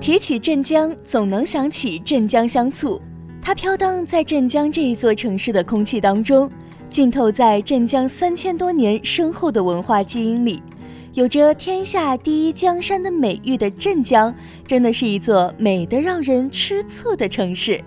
提起镇江，总能想起镇江香醋。它飘荡在镇江这一座城市的空气当中，浸透在镇江三千多年深厚的文化基因里。有着“天下第一江山”的美誉的镇江，真的是一座美得让人吃醋的城市。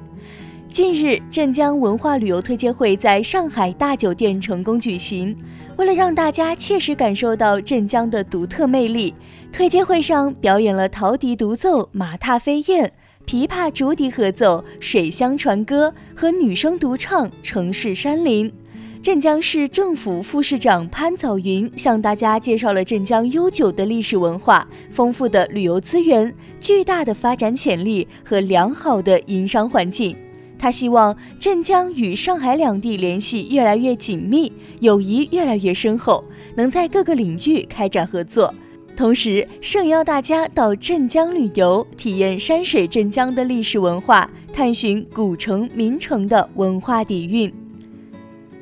近日，镇江文化旅游推介会在上海大酒店成功举行。为了让大家切实感受到镇江的独特魅力，推介会上表演了陶笛独奏、马踏飞燕、琵琶竹笛合奏、水乡船歌和女声独唱《城市山林》。镇江市政府副市长潘早云向大家介绍了镇江悠久的历史文化、丰富的旅游资源、巨大的发展潜力和良好的营商环境。他希望镇江与上海两地联系越来越紧密，友谊越来越深厚，能在各个领域开展合作。同时，盛邀大家到镇江旅游，体验山水镇江的历史文化，探寻古城名城的文化底蕴。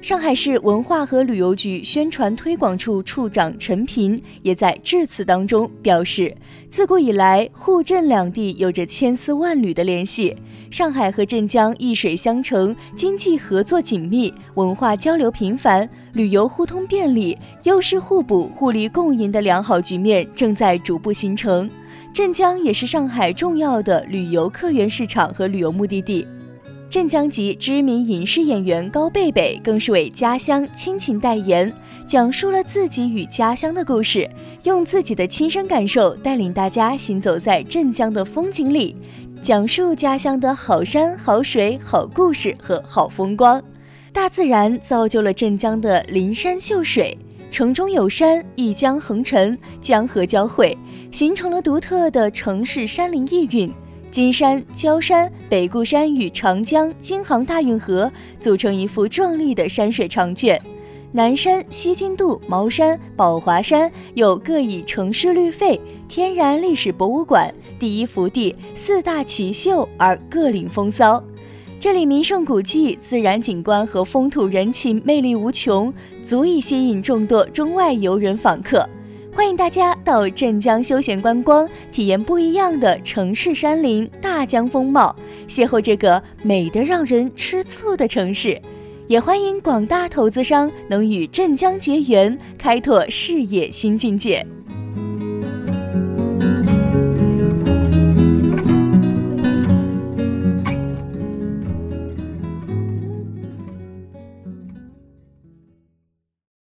上海市文化和旅游局宣传推广处处长陈平也在致辞当中表示，自古以来，沪镇两地有着千丝万缕的联系。上海和镇江一水相承，经济合作紧密，文化交流频繁，旅游互通便利，优势互补、互利共赢的良好局面正在逐步形成。镇江也是上海重要的旅游客源市场和旅游目的地。镇江籍知名影视演员高贝贝更是为家乡亲情代言，讲述了自己与家乡的故事，用自己的亲身感受带领大家行走在镇江的风景里，讲述家乡的好山好水好故事和好风光。大自然造就了镇江的林山秀水，城中有山，一江横陈，江河交汇，形成了独特的城市山林意蕴。金山、焦山、北固山与长江、京杭大运河组成一幅壮丽的山水长卷。南山、西津渡、茅山、宝华山有各以城市绿肺、天然历史博物馆、第一福地、四大奇秀而各领风骚。这里名胜古迹、自然景观和风土人情魅力无穷，足以吸引众多中外游人访客。欢迎大家到镇江休闲观光，体验不一样的城市山林、大江风貌，邂逅这个美得让人吃醋的城市。也欢迎广大投资商能与镇江结缘，开拓事业新境界。